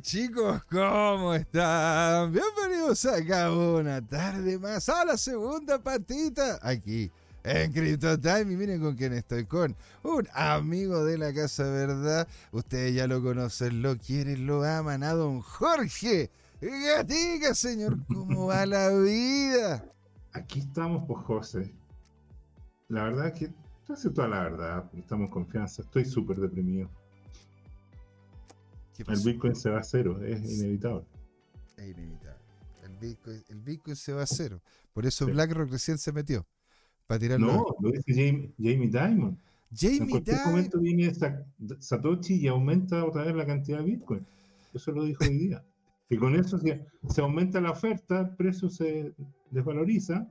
Chicos, ¿cómo están? Bienvenidos acá una tarde más a la segunda patita aquí en Crypto Time. Y miren con quién estoy, con un amigo de la Casa Verdad. Ustedes ya lo conocen, lo quieren, lo aman, a don Jorge Gatica, señor. ¿Cómo va la vida? Aquí estamos, pues, José. La verdad es que, hace toda la verdad, estamos confianza. Estoy súper deprimido. El Bitcoin se va a cero, es inevitable. Es inevitable. El Bitcoin, se va a cero. Por eso BlackRock recién se metió. Para tirar No, lo dice Jamie, Jamie Dimon. Jamie en cualquier momento viene Satoshi y aumenta otra vez la cantidad de Bitcoin. Eso lo dijo hoy día. Y con eso, se aumenta la oferta, el precio se desvaloriza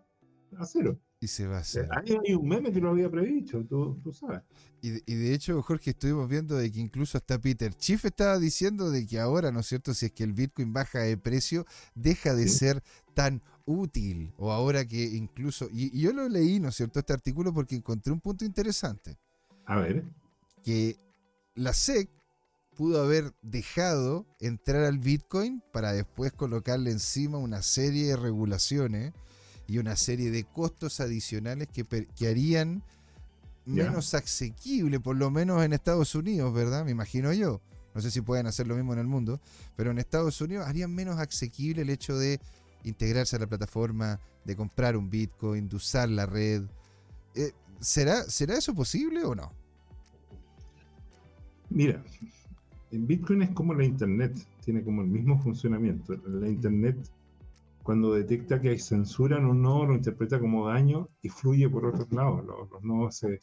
a cero. Y se va a hacer. Hay, un meme que lo había previsto, tú, sabes. Y de, y de, hecho, Jorge, estuvimos viendo de que incluso hasta Peter Chief estaba diciendo de que ahora, ¿no es cierto? Si es que el Bitcoin baja de precio, deja de ser tan útil. O ahora que incluso. Y, yo lo leí, ¿no es cierto? Este artículo porque encontré un punto interesante. A ver. Que la SEC pudo haber dejado entrar al Bitcoin para después colocarle encima una serie de regulaciones y una serie de costos adicionales que, que harían menos asequible, por lo menos en Estados Unidos, ¿verdad? Me imagino yo. No sé si pueden hacer lo mismo en el mundo, pero en Estados Unidos harían menos asequible el hecho de integrarse a la plataforma, de comprar un Bitcoin, de usar la red. Eh, ¿será, ¿Será eso posible o no? Mira, en Bitcoin es como la Internet, tiene como el mismo funcionamiento. La Internet cuando detecta que hay censura en un nodo, lo interpreta como daño y fluye por otros lados. Los, nodos se,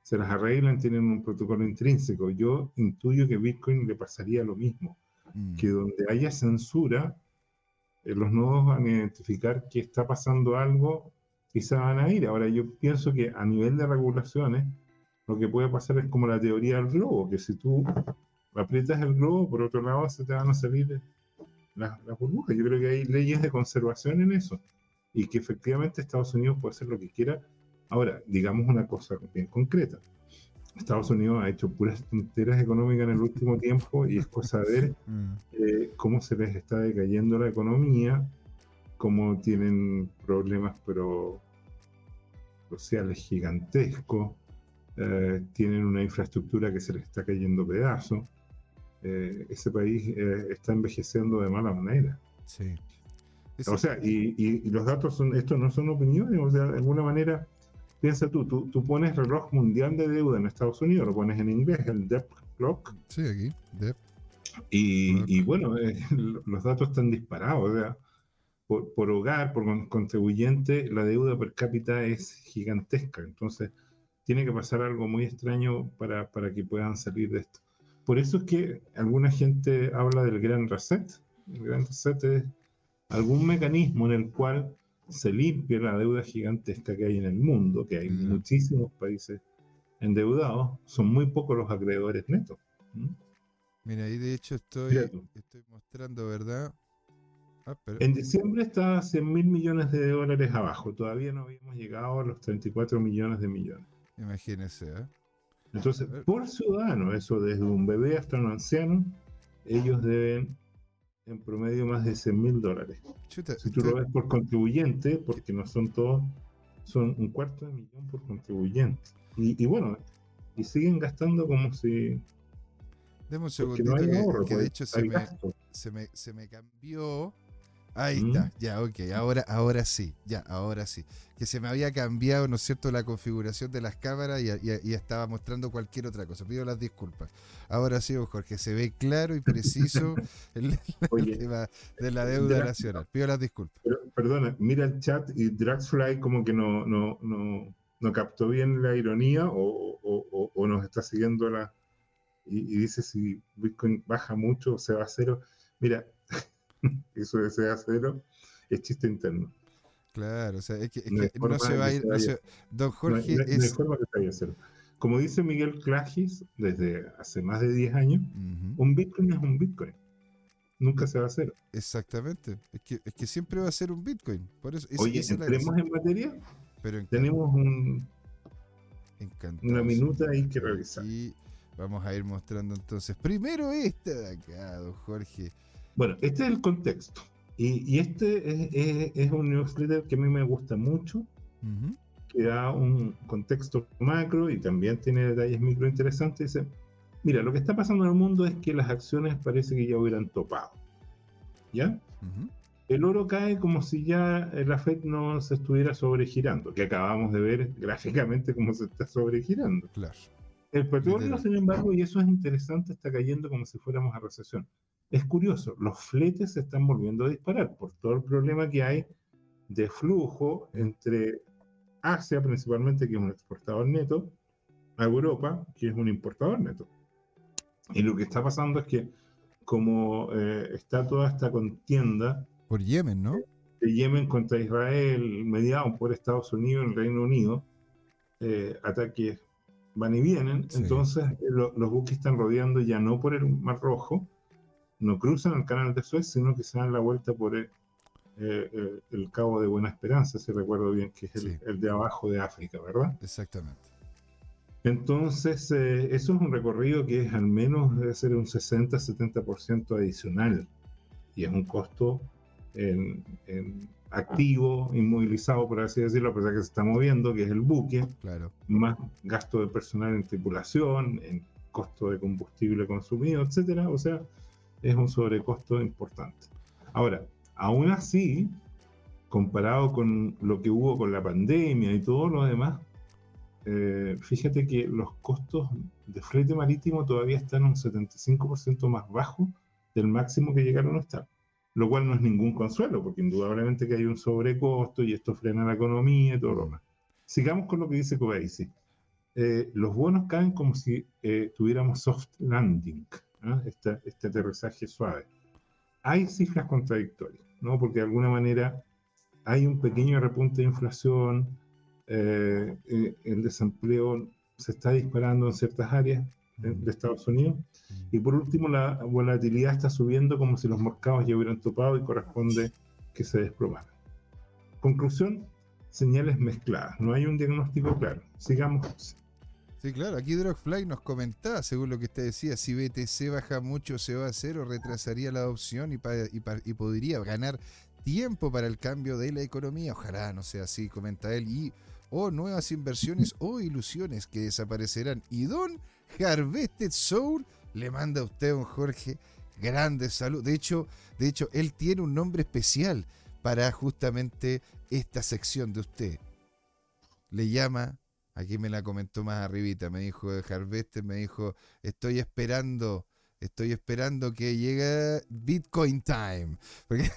se, las arreglan, tienen un protocolo intrínseco. Yo intuyo que Bitcoin le pasaría lo mismo, mm. que donde haya censura, eh, los nodos van a identificar que está pasando algo y se van a ir. Ahora yo pienso que a nivel de regulaciones, lo que puede pasar es como la teoría del globo, que si tú aprietas el globo, por otro lado se te van a salir las la burbujas. Yo creo que hay leyes de conservación en eso y que efectivamente Estados Unidos puede hacer lo que quiera. Ahora, digamos una cosa bien concreta. Estados Unidos ha hecho puras tonteras económicas en el último tiempo y es cosa de ver mm. eh, cómo se les está decayendo la economía, cómo tienen problemas pero sociales gigantescos, eh, tienen una infraestructura que se les está cayendo pedazos. Eh, ese país eh, está envejeciendo de mala manera. Sí. O sea, y, los datos son, esto no son opiniones, o sea, de alguna manera, piensa tú, tú, pones reloj mundial de deuda en Estados Unidos, lo pones en inglés, el Debt Clock. Sí, aquí, Debt. Y, bueno, eh, los datos están disparados, o sea, por, hogar, por contribuyente, la deuda per cápita es gigantesca, entonces tiene que pasar algo muy extraño para, para que puedan salir de esto. Por eso es que alguna gente habla del gran reset. El gran reset es algún mecanismo en el cual se limpia la deuda gigantesca que hay en el mundo, que hay muchísimos países endeudados, son muy pocos los acreedores netos. Mira, ahí de hecho estoy, estoy mostrando, ¿verdad? Ah, en diciembre está 100 mil millones de dólares abajo, todavía no habíamos llegado a los 34 millones de millones. Imagínese, ¿eh? Entonces, por ciudadano, eso desde un bebé hasta un anciano, ellos deben en promedio más de 100 mil dólares. si tú lo ves por contribuyente, porque no son todos, son un cuarto de millón por contribuyente. Y, bueno, y siguen gastando como si... Deme un segundito que, de pues, hecho se me, se me, se me cambió Ahí está, ya, ok, ahora, ahora sí, ya, ahora sí. Que se me había cambiado, ¿no es cierto?, la configuración de las cámaras y, estaba mostrando cualquier otra cosa. Pido las disculpas. Ahora sí, Jorge, se ve claro y preciso el, tema de la deuda nacional. Pido las disculpas. perdona, mira el chat y Draxfly como que no, no, no, no captó bien la ironía o, o, nos está siguiendo la... Y, y dice si Bitcoin baja mucho o se va a cero. Mira, eso de sea cero, es chiste interno. Claro, o sea, es que, no, se va a ir. don Jorge es. Como dice Miguel Clagis desde hace más de 10 años, un Bitcoin es un Bitcoin. Nunca se va a hacer. Exactamente. Es que, es que siempre va a ser un Bitcoin. Por eso, Oye, entremos en materia. Pero Tenemos un, una minuta ahí que revisar. Vamos a ir mostrando entonces. Primero esta de acá, don Jorge. Bueno, este es el contexto. Y, y este es, es, es, un newsletter que a mí me gusta mucho, uh -huh. que da un contexto macro y también tiene detalles micro interesantes. Dice, mira, lo que está pasando en el mundo es que las acciones parece que ya hubieran topado. ¿Ya? Uh -huh. El oro cae como si ya la Fed no se estuviera sobregirando, que acabamos de ver gráficamente cómo se está sobregirando. Claro. El petróleo, sin embargo, y eso es interesante, está cayendo como si fuéramos a recesión. Es curioso, los fletes se están volviendo a disparar por todo el problema que hay de flujo entre Asia, principalmente, que es un exportador neto, a Europa, que es un importador neto. Y lo que está pasando es que, como eh, está toda esta contienda. Por Yemen, ¿no? De Yemen contra Israel, mediado por Estados Unidos el Reino Unido, eh, ataques van y vienen, sí. entonces lo, los buques están rodeando ya no por el Mar Rojo, no cruzan el canal de Suez, sino que se dan la vuelta por el, eh, el Cabo de Buena Esperanza, si recuerdo bien, que es el, sí. el de abajo de África, ¿verdad? Exactamente. Entonces, eh, eso es un recorrido que es al menos debe ser un 60-70% adicional y es un costo en, en, activo, inmovilizado, por así decirlo, a pesar que se está moviendo, que es el buque, claro. más gasto de personal en tripulación, en costo de combustible consumido, etcétera. O sea, es un sobrecosto importante. Ahora, aún así, comparado con lo que hubo con la pandemia y todo lo demás, eh, fíjate que los costos de flete marítimo todavía están un 75% más bajo del máximo que llegaron a estar, lo cual no es ningún consuelo, porque indudablemente que hay un sobrecosto y esto frena la economía y todo lo demás. Sigamos con lo que dice Kobeisi. Eh, los bonos caen como si eh, tuviéramos soft landing, ¿eh? este, este aterrizaje suave. Hay cifras contradictorias, ¿no? porque de alguna manera hay un pequeño repunte de inflación, eh, eh, el desempleo se está disparando en ciertas áreas de, de, Estados Unidos. Y por último, la volatilidad está subiendo como si los mercados ya hubieran topado y corresponde que se desplomaran. Conclusión, señales mezcladas. No hay un diagnóstico claro. Sigamos. Sí, claro. Aquí Drogfly nos comentaba, según lo que usted decía, si BTC baja mucho, se va a hacer o retrasaría la adopción y, podría ganar tiempo para el cambio de la economía. Ojalá no sea así, comenta él. Y o nuevas inversiones o ilusiones que desaparecerán. Y Don Harvested Soul le manda a usted, don Jorge, grande salud. De hecho, de hecho, él tiene un nombre especial para justamente esta sección de usted. Le llama, aquí me la comentó más arribita, me dijo Harvested, me dijo, estoy esperando estoy esperando que llegue Bitcoin Time. Porque...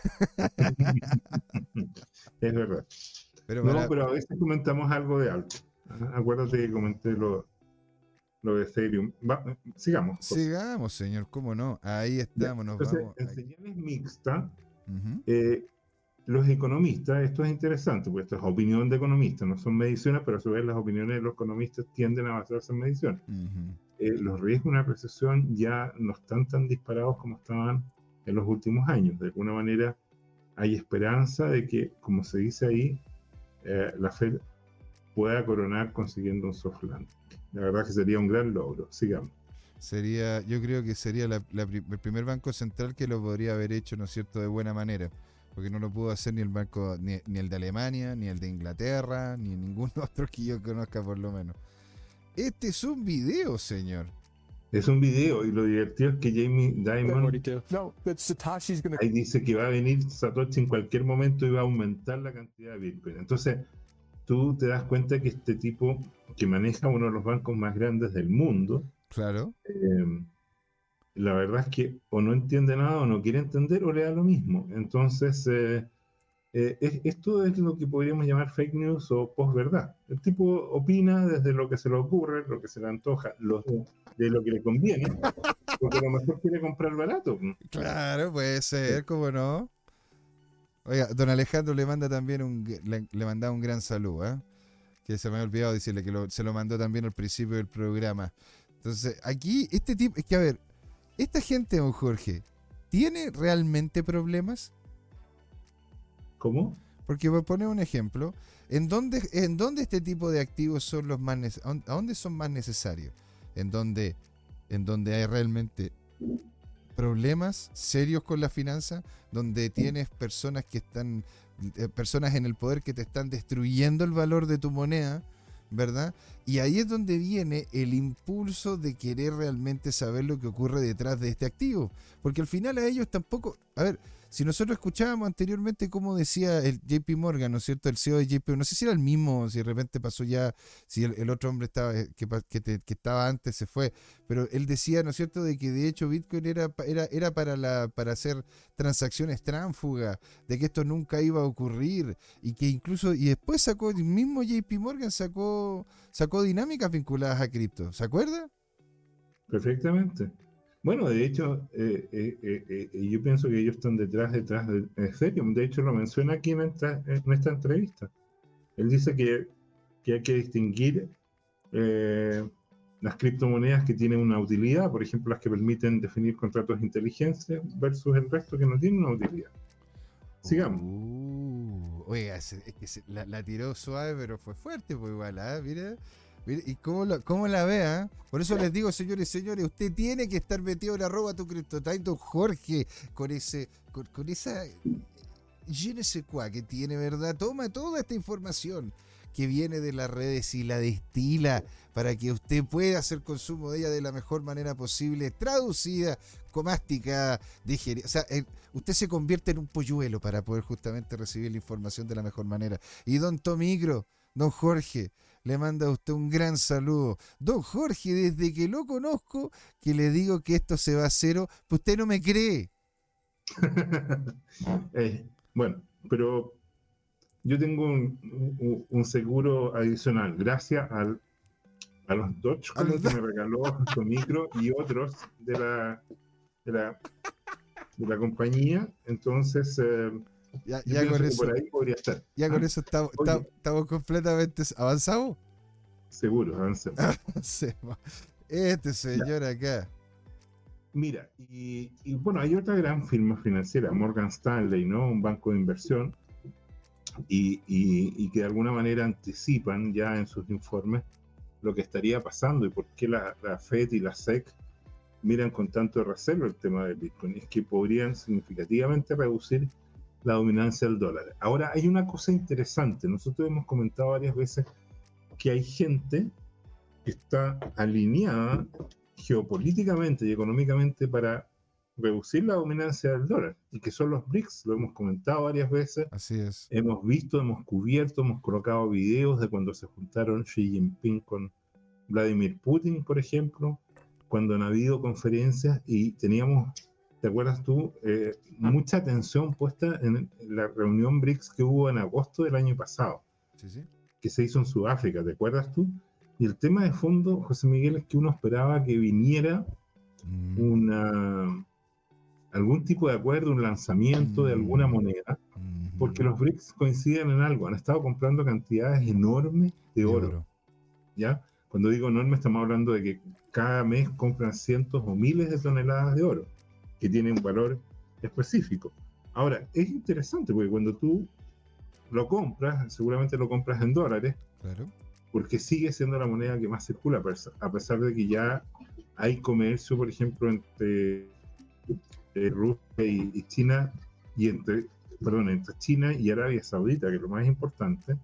es verdad. Pero no, pero a veces comentamos algo de alto. Acuérdate que comenté lo, lo de Ethereum. Va, sigamos. José. Sigamos, señor, cómo no. Ahí estamos, nos Entonces, vamos. En señales mixtas, uh -huh. eh, los economistas, esto es interesante, porque esto es opinión de economistas, no son mediciones, pero a su vez las opiniones de los economistas tienden a basarse en mediciones. Uh -huh. eh, los riesgos de una recesión ya no están tan disparados como estaban en los últimos años. De alguna manera hay esperanza de que, como se dice ahí, eh, la Fed pueda coronar consiguiendo un soft landing. La verdad que sería un gran logro. Sigamos. Sería, yo creo que sería la, la, el primer banco central que lo podría haber hecho, ¿no es cierto?, de buena manera. Porque no lo pudo hacer ni el banco, ni, ni el de Alemania, ni el de Inglaterra, ni ningún otro que yo conozca por lo menos. Este es un video, señor. Es un video y lo divertido es que Jamie Dimon no, gonna... ahí dice que va a venir Satoshi en cualquier momento y va a aumentar la cantidad de Bitcoin. Entonces, tú te das cuenta que este tipo que maneja uno de los bancos más grandes del mundo, claro. Eh, la verdad es que o no entiende nada o no quiere entender o le da lo mismo. Entonces, eh, eh, esto es lo que podríamos llamar fake news o posverdad. El tipo opina desde lo que se le ocurre, lo que se le antoja, lo, de lo que le conviene, porque a lo mejor quiere comprar barato. Claro, puede ser, ¿cómo no? Oiga, don Alejandro le manda también un, le, le manda un gran saludo, ¿eh? que se me ha olvidado decirle que lo, se lo mandó también al principio del programa. Entonces, aquí, este tipo, es que a ver, esta gente, don Jorge, ¿tiene realmente problemas? ¿Cómo? Porque voy a poner un ejemplo. ¿En dónde, ¿En dónde este tipo de activos son los más ¿A dónde son más necesarios? ¿En dónde en donde hay realmente problemas serios con la finanza, donde tienes personas que están, eh, personas en el poder que te están destruyendo el valor de tu moneda, ¿verdad? Y ahí es donde viene el impulso de querer realmente saber lo que ocurre detrás de este activo. Porque al final a ellos tampoco, a ver, si nosotros escuchábamos anteriormente cómo decía el JP Morgan, ¿no es cierto? El CEO de JP, no sé si era el mismo, si de repente pasó ya, si el, otro hombre estaba eh, que, que, estaba antes se fue, pero él decía, ¿no es cierto?, de que de hecho Bitcoin era, era, era para, la, para hacer transacciones tránfugas, de que esto nunca iba a ocurrir, y que incluso, y después sacó, el mismo JP Morgan sacó, sacó dinámicas vinculadas a cripto, ¿se acuerda? Perfectamente. Bueno, de hecho, eh, eh, eh, yo pienso que ellos están detrás, detrás de Ethereum. De hecho, lo menciona aquí en esta, entrevista. Él dice que, hay que distinguir las criptomonedas que tienen una utilidad, por ejemplo, las que permiten definir contratos de inteligencia, versus el resto que no tienen una utilidad. Sigamos. Uh, oiga, es que la, tiró suave, pero fue fuerte, pues igual, ¿ah? Mira. ¿Y cómo cómo la vea? Por eso les digo, señores señores, usted tiene que estar metido en arroba tu criptotime, Jorge, con ese, con, esa je ne sais quoi que tiene, ¿verdad? Toma toda esta información que viene de las redes y la destila para que usted pueda hacer consumo de ella de la mejor manera posible, traducida, comástica, digerida. O sea, usted se convierte en un polluelo para poder justamente recibir la información de la mejor manera. Y don Tomigro, don Jorge, le manda a usted un gran saludo. Don Jorge, desde que lo conozco, que le digo que esto se va a cero, pues usted no me cree. Eh, bueno, pero yo tengo un, seguro adicional, gracias al, a los Dogecoin que me regaló su micro y otros de la, de la, de la compañía. Entonces, eh, ya, ya con eso, Ya con eso estamos, estamos, completamente avanzados. Seguro, avancemos. este señor acá. Mira, y, bueno, hay otra gran firma financiera, Morgan Stanley, ¿no? Un banco de inversión, y, y, que de alguna manera anticipan ya en sus informes lo que estaría pasando y por qué la, la FED y la SEC miran con tanto recelo el tema del Bitcoin. Es que podrían significativamente reducir la dominancia del dólar. Ahora, hay una cosa interesante. Nosotros hemos comentado varias veces que hay gente que está alineada geopolíticamente y económicamente para reducir la dominancia del dólar y que son los BRICS, lo hemos comentado varias veces. Así es. Hemos visto, hemos cubierto, hemos colocado videos de cuando se juntaron Xi Jinping con Vladimir Putin, por ejemplo, cuando han habido conferencias y teníamos ¿te acuerdas tú? Eh, mucha atención puesta en la reunión BRICS que hubo en agosto del año pasado, que se hizo en Sudáfrica, ¿te acuerdas tú? Y el tema de fondo, José Miguel, es que uno esperaba que viniera mm. una, algún tipo de acuerdo, un lanzamiento de alguna mm. moneda, mm-hmm. porque los BRICS coinciden en algo, han estado comprando cantidades enormes de oro. ¿Ya? Cuando digo enorme, estamos hablando de que cada mes compran cientos o miles de toneladas de oro que tiene un valor específico. Ahora, es interesante porque cuando tú lo compras, seguramente lo compras en dólares, claro. porque sigue siendo la moneda que más circula, a pesar de que ya hay comercio, por ejemplo, entre eh, Rusia y, China, y entre, perdón, entre China y Arabia Saudita, que es lo más importante,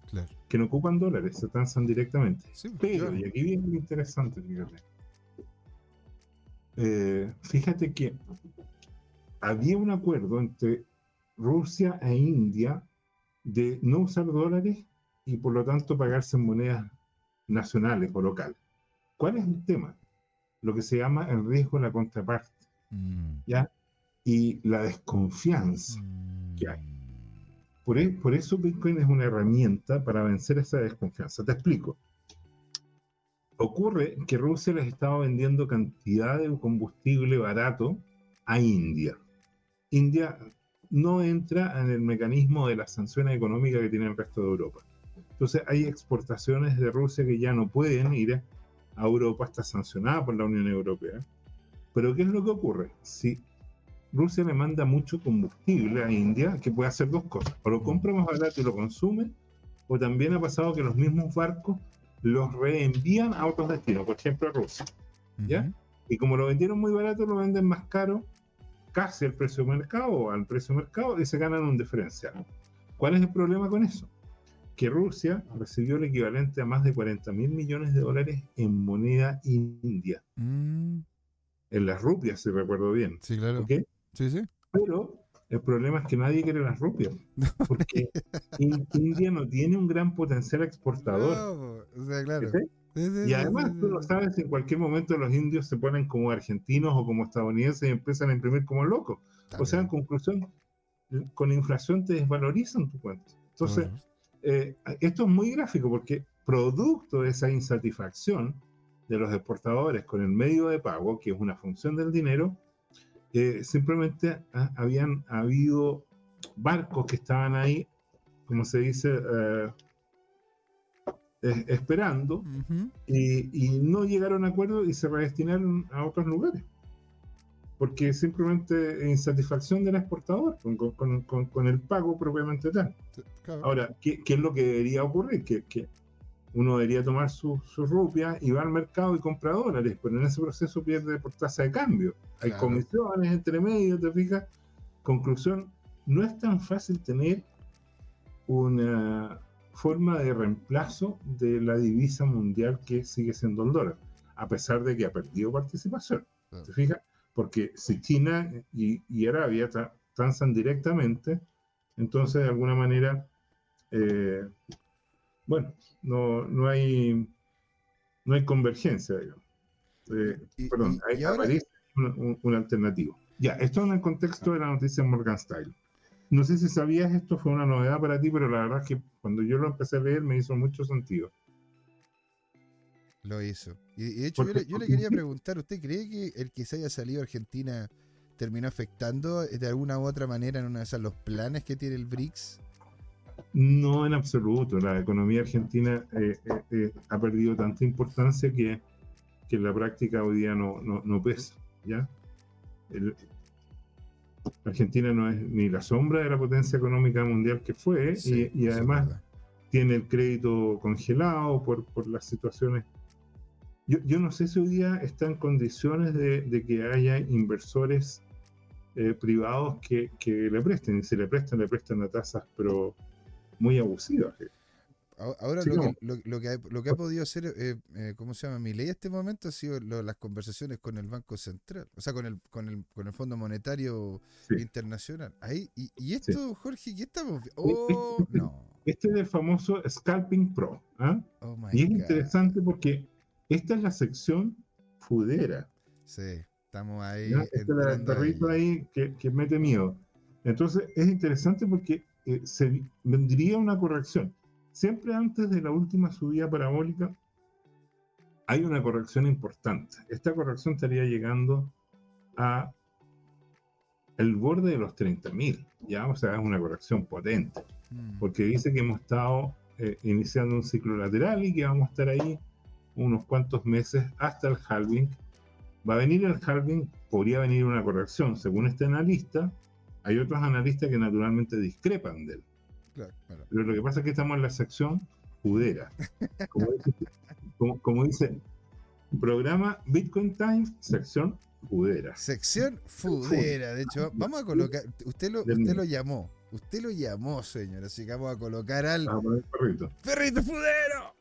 que no ocupan dólares, se transan directamente. Pero, y aquí viene lo interesante, fíjate. Eh, fíjate que había un acuerdo entre Rusia e India de no usar dólares y por lo tanto pagarse en monedas nacionales o locales. ¿Cuál es el tema? Lo que se llama el riesgo de la contraparte, mm. ¿ya? Y la desconfianza que hay. Por, e, por, eso Bitcoin es una herramienta para vencer esa desconfianza. Te explico. Ocurre que Rusia les estaba vendiendo cantidad de combustible barato a India. India no entra en el mecanismo de las sanciones económicas que tiene el resto de Europa. Entonces hay exportaciones de Rusia que ya no pueden ir a Europa, está sancionada por la Unión Europea. Pero ¿qué es lo que ocurre? Si Rusia le manda mucho combustible a India, que puede hacer dos cosas. O lo compra más barato y lo consume, o también ha pasado que los mismos barcos los reenvían a otros destinos, por ejemplo a Rusia. ¿Ya? Y como lo vendieron muy barato, lo venden más caro, casi al precio de mercado o al precio de mercado, y se ganan un diferencial. ¿Cuál es el problema con eso? Que Rusia recibió el equivalente a más de 40 mil millones de dólares en moneda india. Mm, En las rupias, si recuerdo bien. sí, claro. Sí, sí. Pero el problema es que nadie quiere las rupias. Porque In- India no tiene un gran potencial exportador. No, o sea, claro. Y además, tú sí. sabes en cualquier momento los indios se ponen como argentinos o como estadounidenses y empiezan a imprimir como locos. O sea, en conclusión, con inflación te desvalorizan tu cuenta. Entonces, eh, esto es muy gráfico porque producto de esa insatisfacción de los exportadores con el medio de pago, que es una función del dinero, eh, simplemente ha- habían habido barcos que estaban ahí, como se dice, eh, eh, esperando y, y no llegaron a acuerdo y se redestinaron a otros lugares. Porque simplemente insatisfacción del exportador con, con- con- el pago propiamente tal. Claro. Ahora, ¿qué, qué es lo que debería ocurrir? Que, que uno debería tomar sus su rupias y va al mercado y compra dólares, pero en ese proceso pierde por tasa de cambio. Hay Claro. comisiones entre medio, ¿te fijas? Conclusión, no es tan fácil tener una forma de reemplazo de la divisa mundial que sigue siendo el dólar, a pesar de que ha perdido participación. Claro. ¿Te fijas? Porque si China y, y Arabia tra- transan directamente, entonces de alguna manera, eh, bueno, no, no hay no hay convergencia, digamos. Eh, Y- perdón, y- hay- y ahora- aparece un, un- un alternativo. Ya, esto en el contexto de la noticia Morgan Style. No sé si sabías esto, fue una novedad para ti, pero la verdad es que cuando yo lo empecé a leer me hizo mucho sentido. Lo hizo. Y, y de hecho, yo le, yo le porque- quería preguntar, ¿usted cree que el que se haya salido a Argentina terminó afectando de alguna u otra manera en una de esas los planes que tiene el BRICS? No en absoluto. La economía argentina eh, eh, eh, ha perdido tanta importancia que, que en la práctica hoy día no, no, no pesa. ¿ya? El- Argentina no es ni la sombra de la potencia económica mundial que fue Sí, y, además tiene el crédito congelado por, por las situaciones. Yo, yo no sé si hoy día está en condiciones de, de que haya inversores eh, privados que, que le presten, y si le prestan, le prestan a tasas, pero muy abusivas. Ahora Sí, lo, no. que, lo, lo que ha, lo que ha podido hacer, eh, eh, ¿cómo se llama? Mi ley este momento ha sido lo- las conversaciones con el Banco Central, o sea, con el, con el, con el Fondo Monetario Sí. Internacional. Ahí, y, y esto, Jorge, ¿qué estamos vi- Oh, no. Este es el famoso Scalping Pro. ¿ah? Oh my Y es God. interesante porque esta es la sección fudera. Sí, estamos ahí. ¿ya? Este es perrito ahí. ahí que, que mete miedo. Entonces es interesante porque eh, se vendría una corrección. Siempre antes de la última subida parabólica hay una corrección importante. Esta corrección estaría llegando a el borde de los 30.000, ¿ya? O sea, es una corrección potente Mm. porque dice que hemos estado eh, iniciando un ciclo lateral y que vamos a estar ahí unos cuantos meses hasta el halving. Va a venir el halving, podría venir una corrección, según este analista. Hay otros analistas que naturalmente discrepan de él. Claro, claro. Pero lo que pasa es que estamos en la sección judera. Como dice, como- como dice, programa Bitcoin Time, sección judera. Sección fudera. De hecho, vamos a colocar. Usted lo, usted lo llamó. Usted lo llamó, señor. Así que vamos a colocar al Vamos a poner perrito. perrito fudero.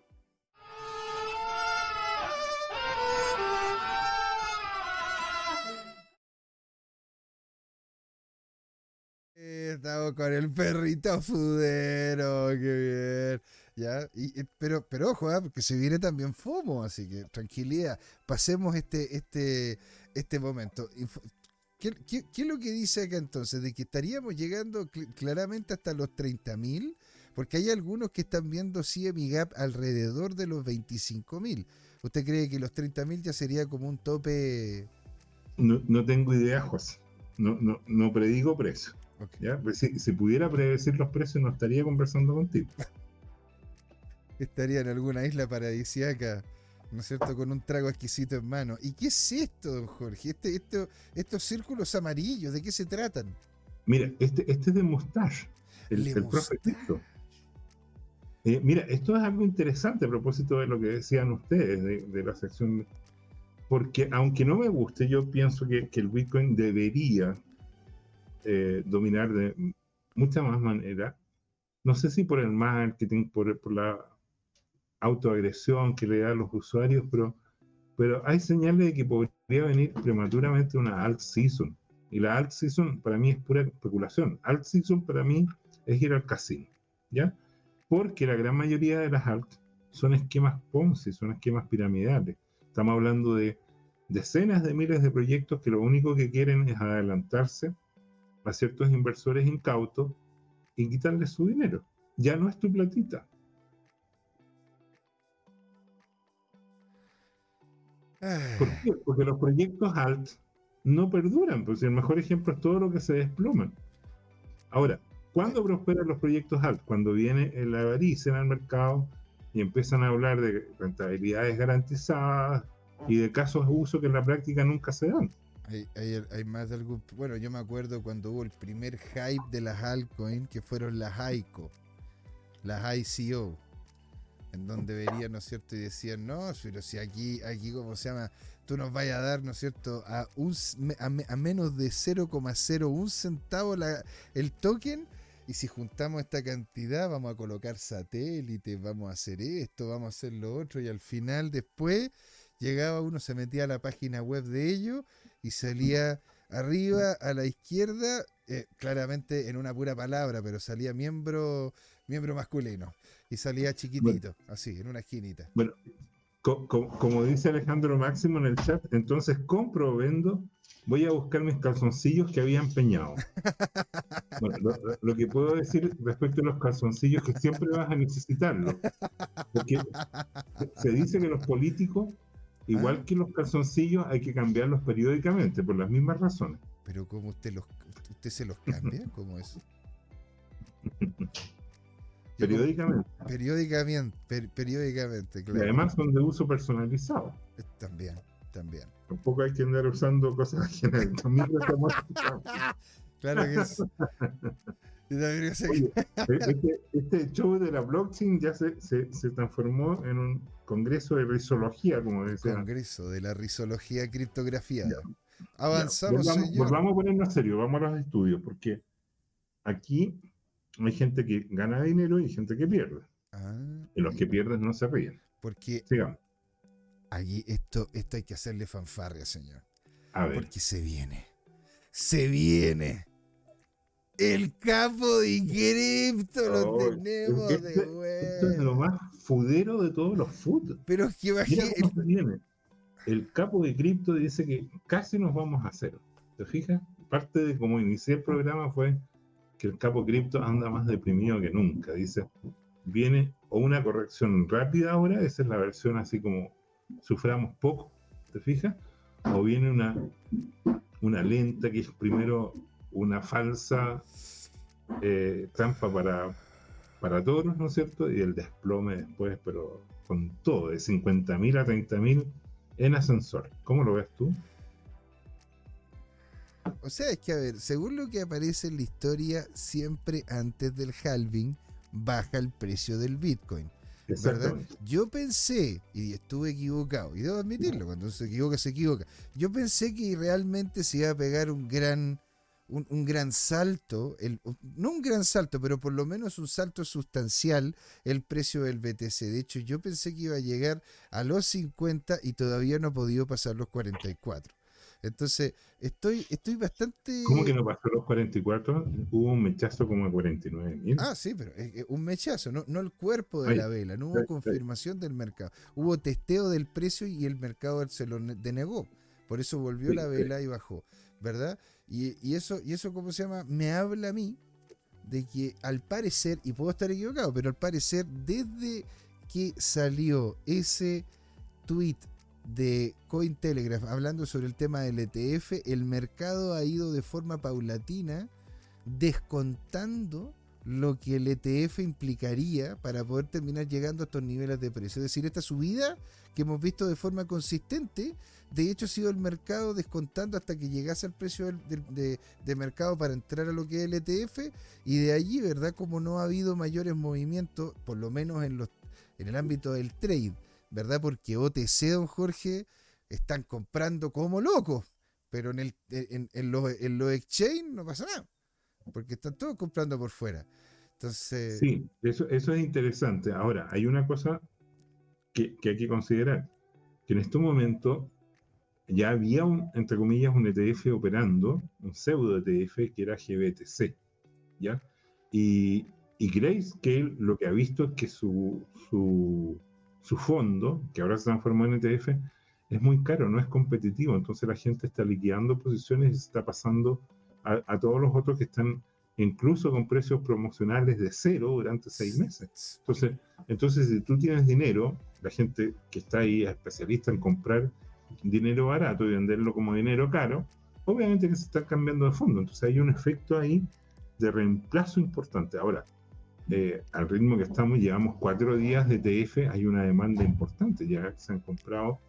Estamos con el perrito fudero, qué bien. ¿Ya? Y- pero, pero ojo, ¿ah? porque se viene también FOMO, así que tranquilidad. Pasemos este, este, este momento. ¿Qué, qué, qué es lo que dice acá entonces? ¿De que estaríamos llegando cl- claramente hasta los 30.000? Porque hay algunos que están viendo CME Gap alrededor de los 25.000. ¿Usted cree que los 30.000 ya sería como un tope? No, no tengo idea, José. No, no, no predigo precio. Pues si, si pudiera predecir los precios, no estaría conversando contigo. Estaría en alguna isla paradisiaca, ¿no es cierto? Con un trago exquisito en mano. ¿Y qué es esto, don Jorge? Este, esto, estos círculos amarillos, ¿de qué se tratan? Mira, este, este es de Mustache, el, el profe. Eh, mira, esto es algo interesante a propósito de lo que decían ustedes de, de la sección. porque aunque no me guste, yo pienso que, el Bitcoin debería eh, dominar de mucha más manera. No sé si por el marketing, por, por la autoagresión que le da a los usuarios, pero, pero hay señales de que podría venir prematuramente una alt season. Y la alt season para mí es pura especulación. Alt season para mí es ir al casino, ¿ya? Porque la gran mayoría de las alt son esquemas Ponzi, son esquemas piramidales. Estamos hablando de decenas de miles de proyectos que lo único que quieren es adelantarse a ciertos inversores incautos y quitarles su dinero. Ya no es tu platita. ¿Por qué? Porque los proyectos alt no perduran, pues el mejor ejemplo es todo lo que se desploma. Ahora, ¿cuándo prosperan los proyectos alt? Cuando viene la avaricia en el mercado y empiezan a hablar de rentabilidades garantizadas y de casos de uso que en la práctica nunca se dan. Hay, más de algún. Bueno, yo me acuerdo cuando hubo el primer hype de las altcoins, que fueron las ICO, las ICO, en donde verían, ¿no es cierto? Y decían, no, pero si aquí, aquí, ¿cómo se llama? Tú nos vayas a dar, ¿no es cierto? A, un, a, menos de 0,01 centavo el token y si juntamos esta cantidad, vamos a colocar satélites, vamos a hacer esto, vamos a hacer lo otro, y al final, después, llegaba uno, se metía a la página web de ellos y salía arriba a la izquierda, eh, claramente en una pura palabra, pero salía miembro, miembro masculino y salía chiquitito, así, en una esquinita. Bueno, como dice Alejandro Máximo en el chat, entonces compro o vendo voy a buscar mis calzoncillos que había empeñado. Bueno, lo, que puedo decir respecto a los calzoncillos que siempre vas a necesitarlo. Porque se dice que los políticos, igual ah. que los calzoncillos, hay que cambiarlos periódicamente, por las mismas razones. Pero ¿cómo usted, los, usted se los cambia? ¿Cómo es? periódicamente. Periódicamente, periódicamente, claro. Y además son de uso personalizado. También, también. Tampoco hay que andar usando cosas ajenas. claro que es. Oye, este, este, show de la blockchain ya se, se, se, transformó en un congreso de risología, como decía. Congreso de la risología criptografiada. Avanzamos, ya, señor. Vamos a ponernos serio, vamos a los estudios, porque aquí hay gente que gana dinero y gente que pierde. Ah, y los que pierden no se ríen. Porque Sigamos allí esto, esto hay que hacerle fanfarria, señor. A ver. Porque se viene. Se viene. El capo de cripto lo tenemos de Esto es lo más fudero de todos los food. Pero es que bajé. El... el capo de cripto dice que casi nos vamos a hacer. ¿Te fijas? Parte de cómo inicié el programa fue que el capo cripto anda más deprimido que nunca. Dice, viene o una corrección rápida ahora, esa es la versión así como suframos poco, ¿te fijas? O viene una, una lenta que es primero una falsa eh, trampa para, para todos, ¿no es cierto? Y el desplome después, pero con todo, de 50.000 a 30.000 en ascensor. ¿Cómo lo ves tú? O sea, es que a ver, según lo que aparece en la historia, siempre antes del halving baja el precio del Bitcoin. Yo pensé, y estuve equivocado, y debo admitirlo, cuando se equivoca, se equivoca. Yo pensé que realmente se iba a pegar un gran, un, gran salto, el, no un gran salto, pero por lo menos un salto sustancial el precio del BTC. De hecho, yo pensé que iba a llegar a los 50 y todavía no ha podido pasar los 44. Entonces, estoy, estoy bastante. ¿Cómo que no pasó los 44? Hubo un mechazo como a 49 mil. Ah, sí, pero es un mechazo, no, no el cuerpo de la vela, no hubo confirmación del mercado. Hubo testeo del precio y el mercado se lo denegó. Por eso volvió la vela y bajó, ¿verdad? Y, y, eso, y eso, ¿cómo se llama? Me habla a mí de que al parecer, y puedo estar equivocado, pero al parecer, desde que salió ese tweet de Cointelegraph hablando sobre el tema del ETF, el mercado ha ido de forma paulatina descontando lo que el ETF implicaría para poder terminar llegando a estos niveles de precio. Es decir, esta subida que hemos visto de forma consistente, de hecho ha sido el mercado descontando hasta que llegase al precio de, mercado para entrar a lo que es el ETF y de allí, ¿verdad? Como no ha habido mayores movimientos, por lo menos en, en el ámbito del trade ¿verdad? Porque OTC, don Jorge, están comprando como locos, pero en, el, en, los, en exchange no pasa nada, porque están todos comprando por fuera. Entonces... Sí, eso, eso es interesante. Ahora, hay una cosa que, que hay que considerar, que en este momento ya había, un, entre comillas, un ETF operando, un pseudo ETF que era GBTC, ¿ya? Y, y Grace que lo que ha visto es que su, su, su, fondo, que ahora se transformó en ETF, es muy caro, no es competitivo, entonces la gente está liquidando posiciones y está pasando a, a todos los otros que están incluso con precios promocionales de cero durante seis meses. Entonces, entonces si tú tienes dinero, la gente que está ahí es especialista en comprar dinero barato y venderlo como dinero caro, obviamente que se está cambiando de fondo. Entonces hay un efecto ahí de reemplazo importante. Ahora, eh, al ritmo que estamos, llevamos cuatro días de TF, hay una demanda importante, ya se han comprado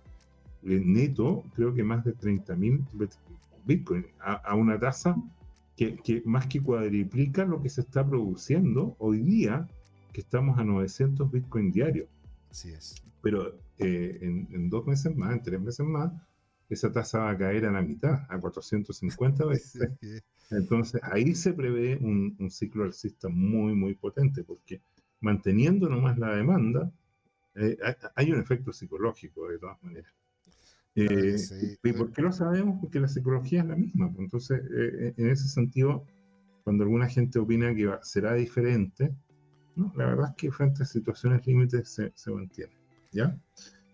en neto, creo que más de 30.000 Bitcoin a, a, una tasa que, que, más que cuadriplica lo que se está produciendo hoy día, que estamos a 900 Bitcoin diarios. Así es. Pero eh, en, en, dos meses más, en tres meses más, esa tasa va a caer a la mitad, a 450 veces. Entonces ahí se prevé un, un, ciclo alcista muy, muy potente, porque manteniendo nomás la demanda, eh, hay un efecto psicológico de todas maneras. Eh, sí. ¿Y por qué lo sabemos? Porque la psicología es la misma. Pues. Entonces, eh, en ese sentido, cuando alguna gente opina que va, será diferente, ¿no? la verdad es que frente a situaciones límites se, se mantiene. ¿Ya?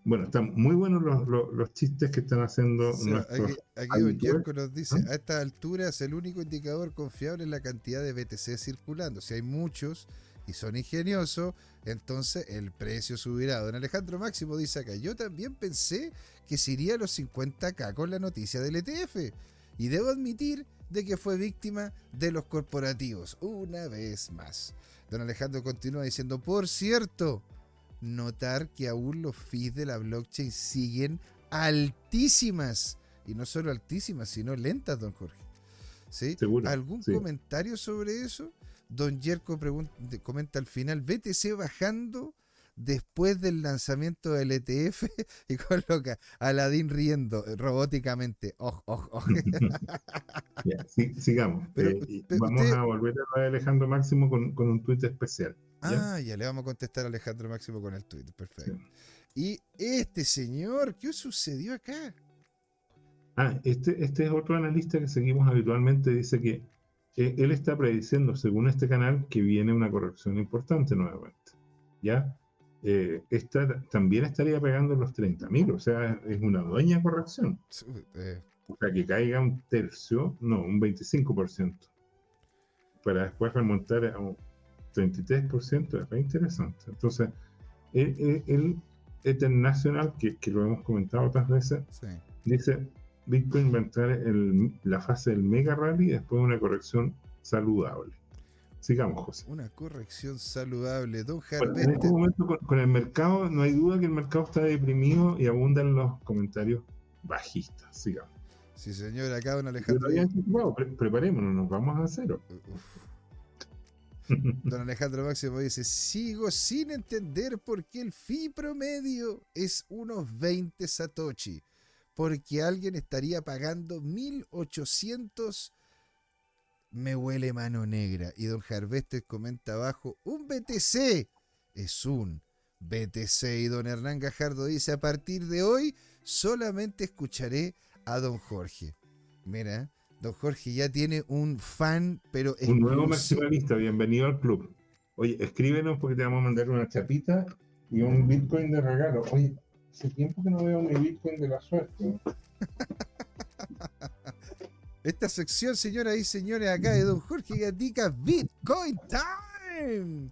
Bueno, están muy buenos los, los, los chistes que están haciendo nuestros. Aquí, aquí Don Yerko nos dice: ¿Ah? a esta altura es el único indicador confiable en la cantidad de BTC circulando. Si hay muchos y son ingeniosos, entonces el precio subirá. Don Alejandro Máximo dice acá: Yo también pensé que se iría a los 50k con la noticia del ETF. Y debo admitir de que fue víctima de los corporativos, una vez más. Don Alejandro continúa diciendo: Por cierto notar que aún los fees de la blockchain siguen altísimas. Y no solo altísimas, sino lentas, don Jorge. ¿Sí? ¿Seguro? ¿Algún sí. comentario sobre eso? Don Yerko comenta al final, BTC bajando después del lanzamiento del ETF y coloca a Aladín riendo robóticamente. Oh, oh, oh. yeah, sí, sigamos. Pero, eh, pero vamos usted... a volver a Alejandro Máximo con, con un tuit especial. ¿Ya? Ah, ya le vamos a contestar a Alejandro Máximo con el tweet. Perfecto. Sí. Y este señor, ¿qué sucedió acá? Ah, este, este es otro analista que seguimos habitualmente. Dice que eh, él está prediciendo, según este canal, que viene una corrección importante nuevamente. ¿Ya? Eh, esta también estaría pegando los 30.000, o sea, es una dueña corrección. Eh. O sea, que caiga un tercio, no, un 25%, para después remontar a un 33%, es re interesante. Entonces, el, el Internacional, que, que, lo hemos comentado otras veces, sí. dice, Bitcoin va a entrar en la fase del mega rally y después una corrección saludable. Sigamos, José. Una corrección saludable, don bueno, En este momento con, con, el mercado, no hay duda que el mercado está deprimido y abundan los comentarios bajistas. Sigamos. Sí, señor, acá don Alejandro. Pre preparémonos, nos vamos a cero. Uf. Don Alejandro Máximo dice, sigo sin entender por qué el fee promedio es unos 20 satoshi. Porque alguien estaría pagando 1800 me huele mano negra. Y don Harvester comenta abajo, un BTC es un BTC. Y don Hernán Gajardo dice, a partir de hoy solamente escucharé a don Jorge. Mira, don Jorge ya tiene un fan, pero... Un exclusivo. nuevo maximalista, bienvenido al club. Oye, escríbenos porque te vamos a mandar una chapita y un Bitcoin de regalo. Oye, hace tiempo que no veo mi Bitcoin de la suerte. Esta sección, señoras y señores, acá de Don Jorge Gatica, Bitcoin Time.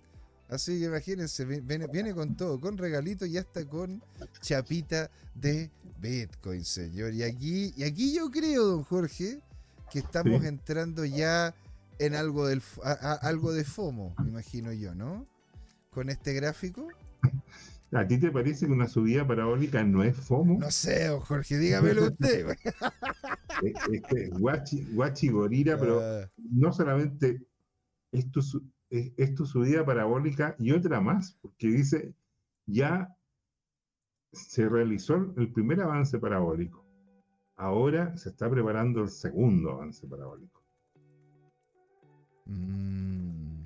Así que imagínense, viene, viene, con todo, con regalito y hasta con chapita de Bitcoin, señor. Y aquí, y aquí yo creo, don Jorge, que estamos sí. entrando ya en algo, del, a, a, algo de FOMO, me imagino yo, ¿no? Con este gráfico. ¿A ti te parece que una subida parabólica no es FOMO? No sé, Jorge, dígamelo usted. este, guachi, guachi gorira, pero uh, no solamente es tu, es, es tu subida parabólica y otra más, porque dice, ya se realizó el primer avance parabólico. Ahora se está preparando el segundo avance parabólico. Mm,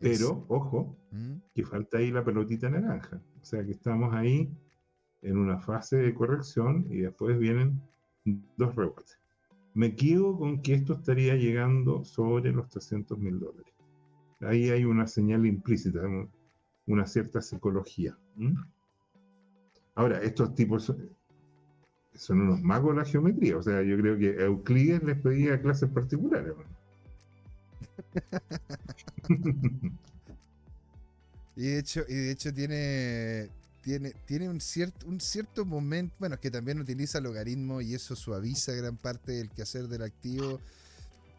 es- Pero, ojo, ¿Mm? que falta ahí la pelotita naranja. O sea que estamos ahí en una fase de corrección y después vienen dos rebotes. Me quedo con que esto estaría llegando sobre los 300 mil dólares. Ahí hay una señal implícita, un- una cierta psicología. Ahora, estos tipos son, unos magos la geometría. O sea, yo creo que Euclides les pedía clases particulares. Y de hecho, y de hecho tiene, tiene, tiene un cierto, un cierto momento, bueno, es que también utiliza logaritmo y eso suaviza gran parte del quehacer del activo.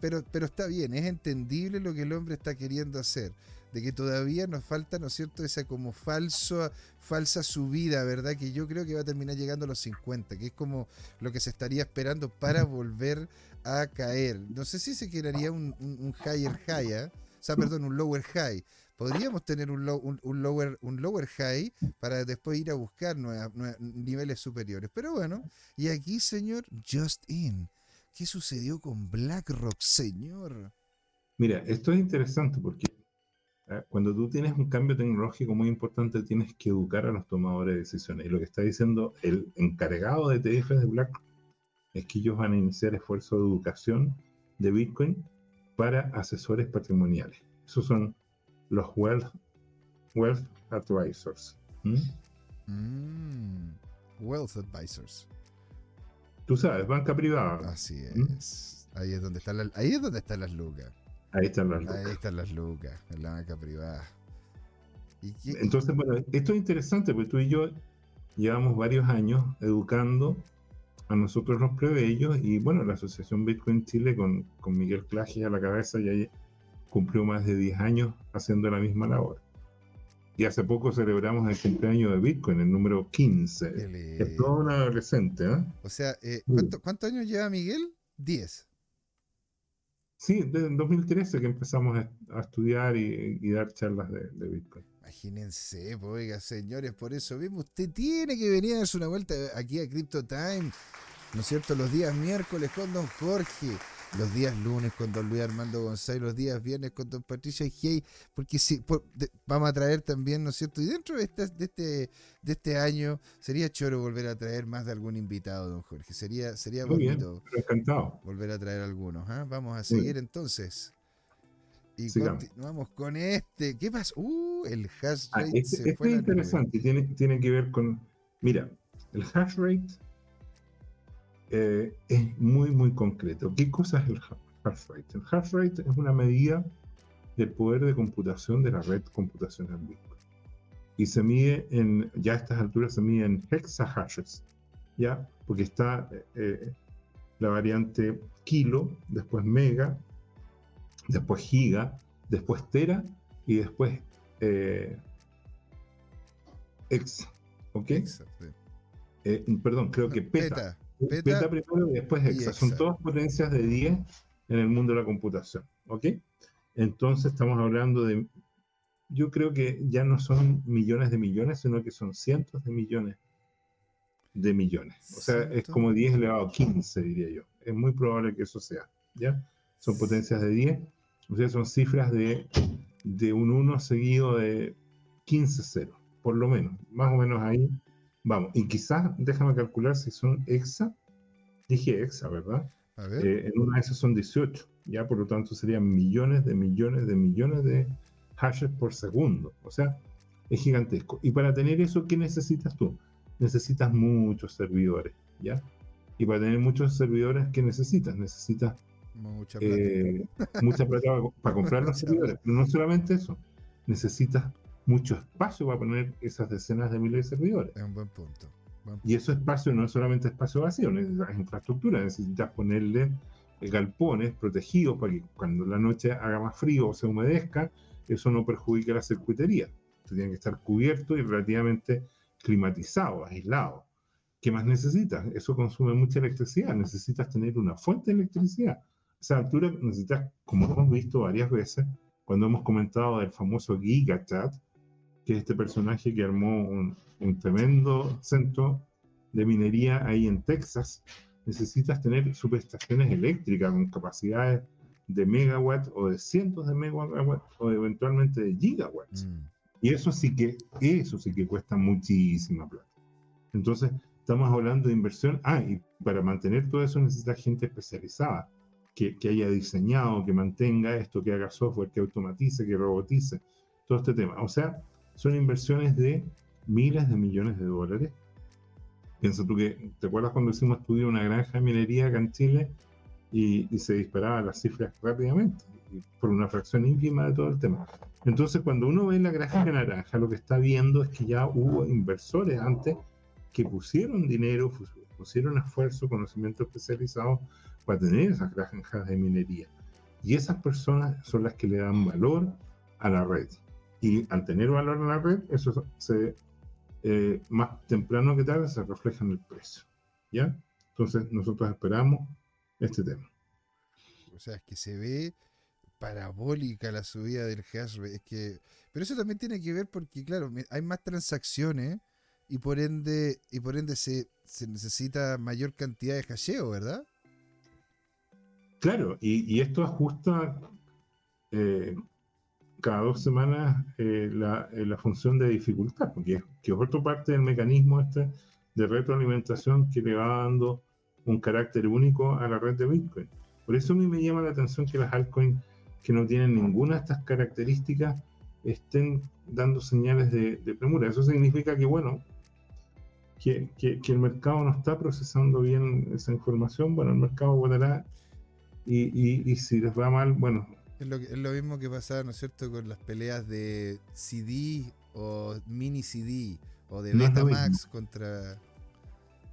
Pero, pero está bien, es entendible lo que el hombre está queriendo hacer. De que todavía nos falta, ¿no es cierto?, esa como falso, falsa subida, ¿verdad? Que yo creo que va a terminar llegando a los 50, que es como lo que se estaría esperando para volver a caer. No sé si se crearía un, un, un higher high, ¿ah? o sea, perdón, un lower high. Podríamos tener un, low- un, un lower, un lower high para después ir a buscar nueva- nueva- niveles superiores. Pero bueno, y aquí, señor, just in. ¿Qué sucedió con BlackRock, señor? Mira, esto es interesante porque eh, cuando tú tienes un cambio tecnológico muy importante, tienes que educar a los tomadores de decisiones. Y lo que está diciendo el encargado de ETF de BlackRock es que ellos van a iniciar esfuerzos de educación de Bitcoin para asesores patrimoniales. Esos son los Wealth, wealth Advisors. Mm, Wealth Advisors. Tú sabes, banca privada. Así ¿Mm? es. Ahí es donde están las, ahí es donde están las lucas. Ahí están las Ahí lucas. están las lucas, en la banca privada. ¿Y qué- Entonces, bueno, esto es interesante porque tú y yo llevamos varios años educando a nosotros los plebeyos y bueno, la Asociación Bitcoin Chile con, con Miguel Clages a la cabeza ya cumplió más de 10 años haciendo la misma labor. Y hace poco celebramos el cumpleaños de Bitcoin, el número 15. qué Es todo un adolescente, ¿eh? O sea, eh, Muy ¿cuánto- ¿cuántos años lleva Miguel? 10. Sí, desde 2013 que empezamos a, estudiar y, dar charlas de, de Bitcoin. Imagínense, pues, oiga, señores, por eso mismo usted tiene que venir a darse una vuelta aquí a Crypto Time, ¿no es cierto? Los días miércoles con Don Jorge, los días lunes con Don Luis Armando González, los días viernes con Don Patricio Hey, porque si, por- de- vamos a traer también, ¿no es cierto? Y dentro de este, de este, de este año sería choro volver a traer más de algún invitado, Don Jorge. Sería, sería Muy bien. bonito encantado. volver a traer algunos. ¿ah? Vamos a seguir bien. entonces. Y Sigamos. continuamos con este. ¿Qué pasa? Uh, el hash Ah, rate este, se este fue a es interesante, tiene, tiene que ver con, mira, el hash rate eh, es muy, muy concreto. ¿Qué cosa es el ha- hash rate? El hash rate es una medida del poder de computación de la red computacional Bitcoin. Y se mide en, ya a estas alturas se mide en hexahashes, ¿ya? Porque está eh, eh, la variante kilo, después mega, después giga, después tera y después eh. ¿Ok? Eh, perdón, creo que peta. Peta. Peta, primero y después y hexa. Son hexa. todas potencias de 10 en el mundo de la computación. ¿Ok? Entonces estamos hablando de. Yo creo que ya no son millones de millones, sino que son cientos de millones de millones. O sea, es Cientos. como 10 elevado a 15, diría yo. Es muy probable que eso sea. ¿Ya? Son potencias de 10. O sea, son cifras de, de un 1 seguido de 15 ceros, por lo menos. Más o menos ahí vamos. Y quizás, déjame calcular si son hexa. Dije hexa, ¿verdad? A ver. Eh, en una de esas son 18. Ya, por lo tanto, serían millones de millones de millones de hashes por segundo. O sea, es gigantesco. Y para tener eso, ¿qué necesitas tú? Necesitas muchos servidores, ¿ya? Y para tener muchos servidores, ¿qué necesitas? Necesitas Mucha plata. eh, mucha plata para, para comprar los servidores. Pero no solamente eso, necesitas mucho espacio para poner esas decenas de miles de servidores. es un buen punto. Buen Y eso espacio no es solamente espacio vacío, necesitas infraestructura, necesitas ponerle galpones protegidos para que cuando la noche haga más frío o se humedezca, eso no perjudique la circuitería. Tienen que estar cubiertos y relativamente climatizados, aislados. ¿Qué más necesitas? Eso consume mucha electricidad, necesitas tener una fuente de electricidad. A esa altura necesitas, como hemos visto varias veces, cuando hemos comentado del famoso GigaChat, que es este personaje que armó un, un tremendo centro de minería ahí en Texas, necesitas tener subestaciones eléctricas con capacidades de megawatt o de cientos de megawatt o eventualmente de gigawatts. Mm. Y eso sí que, eso sí que cuesta muchísima plata. Entonces, estamos hablando de inversión. Ah, y para mantener todo eso necesita gente especializada, que, que haya diseñado, que mantenga esto, que haga software, que automatice, que robotice, todo este tema. O sea, son inversiones de miles de millones de dólares. Piensa tú que, ¿te acuerdas cuando hicimos estudio una granja de minería en Chile? y, se disparaban las cifras rápidamente, por una fracción ínfima de todo el tema. Entonces, cuando uno ve la gráfica naranja, lo que está viendo es que ya hubo inversores antes que pusieron dinero, pusieron esfuerzo, conocimiento especializado para tener esas granjas de minería. Y esas personas son las que le dan valor a la red. Y al tener valor a la red, eso se, eh, más temprano que tarde se refleja en el precio. ¿Ya? Entonces, nosotros esperamos este tema. O sea, es que se ve parabólica la subida del hash Es que, pero eso también tiene que ver porque, claro, hay más transacciones y por ende, y por ende se, necesita mayor cantidad de hasheo, ¿verdad? Claro, y, esto ajusta eh, cada dos semanas eh, eh, la, función de dificultad, porque que es otra parte del mecanismo este de retroalimentación que le va dando un carácter único a la red de Bitcoin. Por eso a mí me llama la atención que las altcoins que no tienen ninguna de estas características estén dando señales de, premura. Eso significa que, bueno, que, el mercado no está procesando bien esa información. Bueno, el mercado votará y, si les va mal, bueno. Es lo, es lo mismo que pasaba, ¿no es cierto?, con las peleas de CD o mini CD o de Betamax contra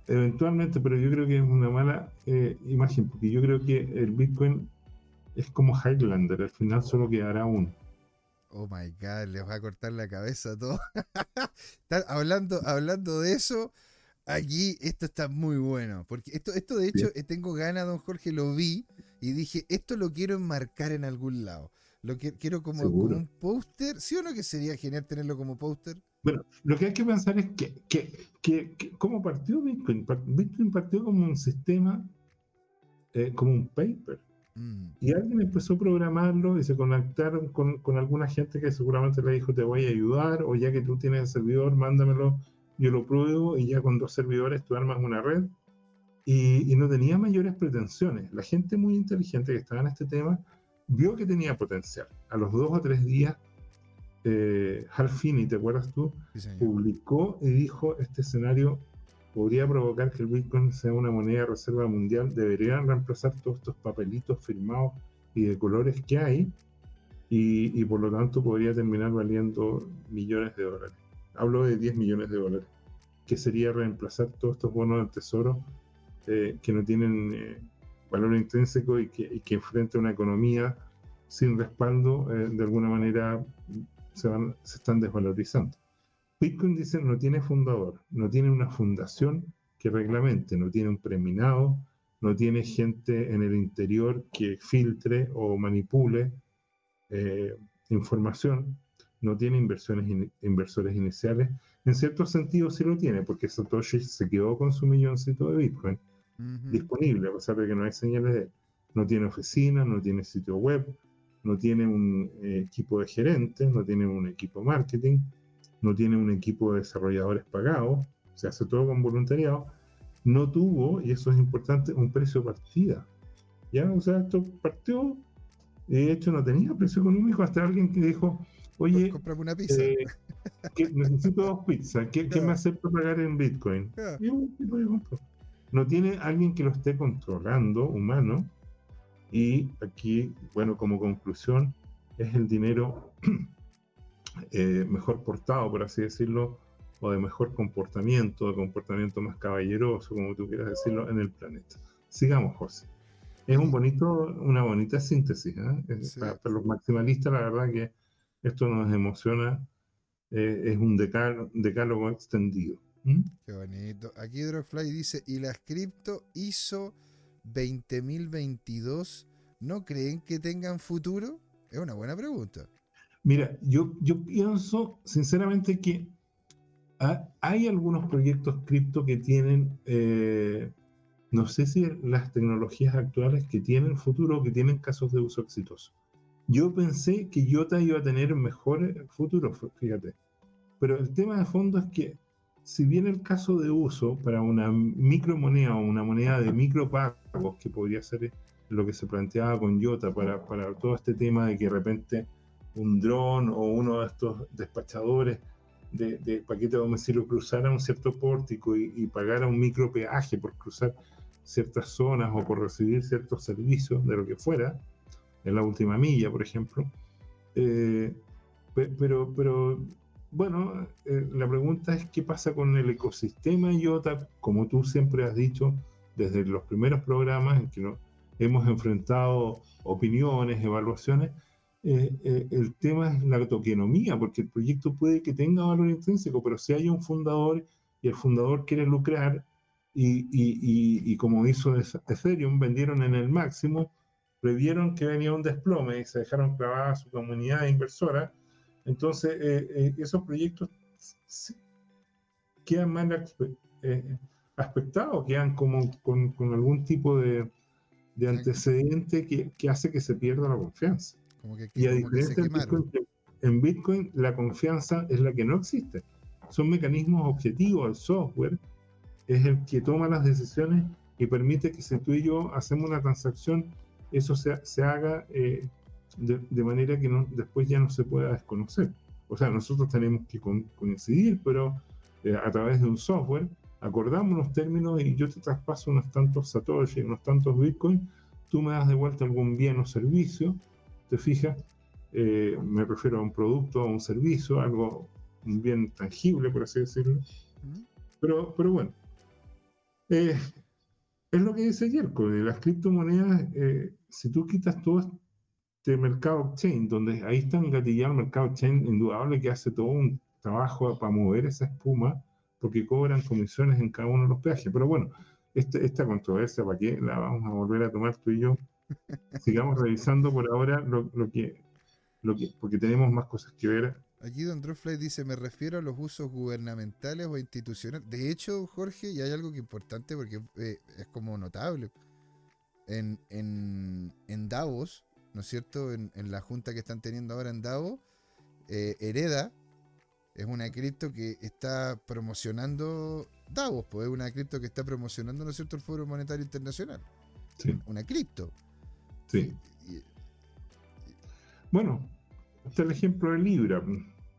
Eventualmente, pero yo creo que es una mala eh, imagen, porque yo creo que el Bitcoin es como Highlander, al final solo quedará uno. Oh my god, les va a cortar la cabeza a todos. hablando, hablando de eso, aquí esto está muy bueno. Porque esto, esto de hecho, eh, tengo ganas, don Jorge, lo vi y dije, esto lo quiero enmarcar en algún lado. Lo que, quiero como, como un póster. ¿Sí o no que sería genial tenerlo como póster? Bueno, lo que hay que pensar es que, que, cómo partió Bitcoin. Bitcoin partió como un sistema, eh, como un paper. Mm. Y alguien empezó a programarlo y se conectaron con, con, alguna gente que seguramente le dijo, te voy a ayudar, o ya que tú tienes el servidor, mándamelo, yo lo pruebo, y ya con dos servidores tú armas una red. Y, y no tenía mayores pretensiones. La gente muy inteligente que estaba en este tema vio que tenía potencial. A los dos o tres días eh, Hal Finney, ¿te acuerdas tú? publicó y dijo, este escenario podría provocar que el Bitcoin sea una moneda de reserva mundial, deberían reemplazar todos estos papelitos firmados y de colores que hay, y, por lo tanto podría terminar valiendo millones de dólares. Hablo de 10 millones de dólares, que sería reemplazar todos estos bonos del tesoro eh, que no tienen eh, valor intrínseco y que, y que enfrenta una economía sin respaldo, eh, de alguna manera se, van, se están desvalorizando. Bitcoin dice no tiene fundador, no tiene una fundación que reglamente, no tiene un preminado, no tiene gente en el interior que filtre o manipule eh, información, no tiene inversiones inversores iniciales. En cierto sentido sí lo tiene, porque Satoshi se quedó con su milloncito de Bitcoin disponible, a pesar de que no hay señales de él. No tiene oficina, no tiene sitio web, no tiene un eh, equipo de gerentes, no tiene un equipo de marketing, no tiene un equipo de desarrolladores pagados, se hace todo con voluntariado, no tuvo, y eso es importante, un precio de partida. ¿Ya? O sea, esto partió, de hecho no tenía precio económico hasta alguien que dijo, oye, una pizza. Eh, que necesito dos pizzas, ¿qué, me acepta pagar en Bitcoin? Y un tipo de No tiene alguien que lo esté controlando, humano, y aquí, bueno, como conclusión, es el dinero eh, mejor portado, por así decirlo, o de mejor comportamiento, de comportamiento más caballeroso, como tú quieras decirlo, en el planeta. Sigamos, José. Es un bonito, una bonita síntesis. ¿eh? Para, los maximalistas, la verdad que esto nos emociona. Eh, es un decálogo, extendido. Qué bonito. Aquí Drogfly dice, y las cripto hizo 20.022 ¿no creen que tengan futuro? Es una buena pregunta. Mira, yo, yo pienso sinceramente que hay algunos proyectos cripto que tienen, eh, no sé si las tecnologías actuales que tienen futuro o que tienen casos de uso exitoso. Yo pensé que IOTA iba a tener mejor futuro, fíjate. Pero el tema de fondo es que si bien el caso de uso para una micromoneda o una moneda de micropagos, que podría ser lo que se planteaba con IOTA para, para todo este tema de que de repente un dron o uno de estos despachadores de, de paquete de domicilio cruzara un cierto pórtico y, y pagara un micropeaje por cruzar ciertas zonas o por recibir ciertos servicios de lo que fuera, en la última milla, por ejemplo. Eh, pero, pero bueno, eh, la pregunta es qué pasa con el ecosistema IOTA, como tú siempre has dicho desde los primeros programas en que no, hemos enfrentado opiniones, evaluaciones. Eh, el tema es la tokenomía, porque el proyecto puede que tenga valor intrínseco, pero si hay un fundador y el fundador quiere lucrar, y, y, y como hizo Ethereum, vendieron en el máximo, previeron que venía un desplome y se dejaron clavada su comunidad inversora. Entonces, eh, eh, esos proyectos quedan mal eh, aspectados, quedan como con, con algún tipo de, de antecedente que, que, hace que se pierda la confianza. y a diferencia de Bitcoin, en Bitcoin la confianza es la que no existe. Son mecanismos objetivos, el software es el que toma las decisiones y permite que si tú y yo hacemos una transacción eso se, se haga eh, de, manera que no, después ya no se pueda desconocer. O sea, nosotros tenemos que coincidir, pero eh, a través de un software acordamos los términos y yo te traspaso unos tantos satoshi, unos tantos bitcoin, tú me das de vuelta algún bien o servicio, te fijas, eh, me refiero a un producto, a un servicio, algo, un bien tangible, por así decirlo. Pero, pero bueno, es lo que dice Yerko, de las criptomonedas si tú quitas todo este mercado chain, donde ahí está engatillado el mercado chain, indudable que hace todo un trabajo para mover esa espuma, porque cobran comisiones en cada uno de los peajes. Pero bueno, este, esta controversia, ¿para qué la vamos a volver a tomar tú y yo? Sigamos revisando por ahora lo, que, lo que, porque tenemos más cosas que ver. Aquí Don Drofly dice, me refiero a los usos gubernamentales o institucionales. De hecho, Jorge, y hay algo que importante porque eh, es como notable en, en, en Davos, ¿no es cierto? En, la junta que están teniendo ahora en Davos, eh, Hereda es una cripto que está promocionando Davos, pues es una cripto que está promocionando, ¿no es cierto?, el Foro Monetario Internacional. Sí. Una cripto. Sí. bueno, este es el ejemplo de Libra.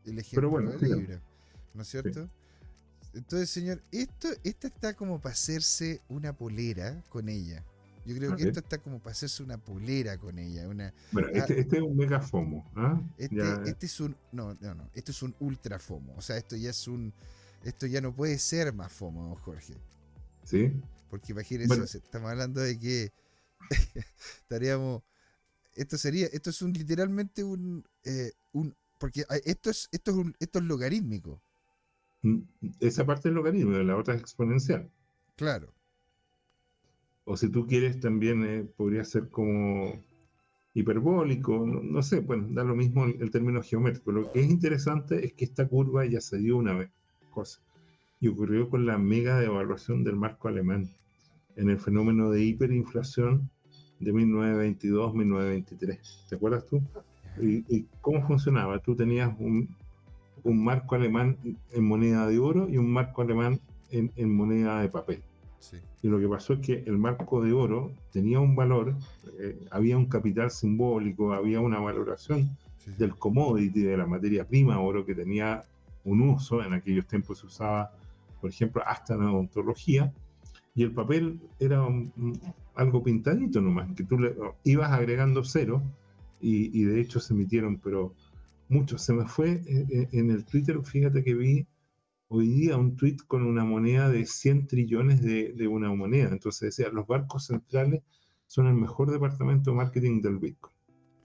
El ejemplo de Libra, ¿no es cierto? Entonces, señor, esto, esta está como para hacerse una polera con ella. Yo creo que esto está como para hacerse una polera con ella. Una, bueno, este, ah, este es un mega FOMO. ¿ah? Este, este, es un. No, no, no. Esto es un ultra FOMO. O sea, esto ya es un. Esto ya no puede ser más FOMO, Jorge. Sí. Porque imagínense, estamos hablando de que estaríamos. Esto sería. Esto es un literalmente un. Eh, un porque ah, esto es, esto es un, esto es logarítmico. Mm, esa parte es logarítmico, la otra es exponencial. Claro o si tú quieres también eh, podría ser como hiperbólico, no, sé, bueno, da lo mismo el, término geométrico. Lo que es interesante es que esta curva ya se dio una vez, cosa, y ocurrió con la mega devaluación del marco alemán en el fenómeno de hiperinflación de 1922-1923. ¿Te acuerdas tú? ¿Y, cómo funcionaba? Tú tenías un, un, marco alemán en moneda de oro y un marco alemán en, en moneda de papel. Y lo que pasó es que el marco de oro tenía un valor, eh, había un capital simbólico, había una valoración del commodity, de la materia prima oro que tenía un uso, en aquellos tiempos se usaba, por ejemplo, hasta en la odontología, y el papel era algo pintadito nomás, que tú le ibas agregando cero, y, y, de hecho se emitieron, pero muchos. Se me fue eh, eh, en el Twitter, fíjate que vi hoy día un tweet con una moneda de 100 trillones de, de, una moneda. Entonces decía, los bancos centrales son el mejor departamento de marketing del Bitcoin.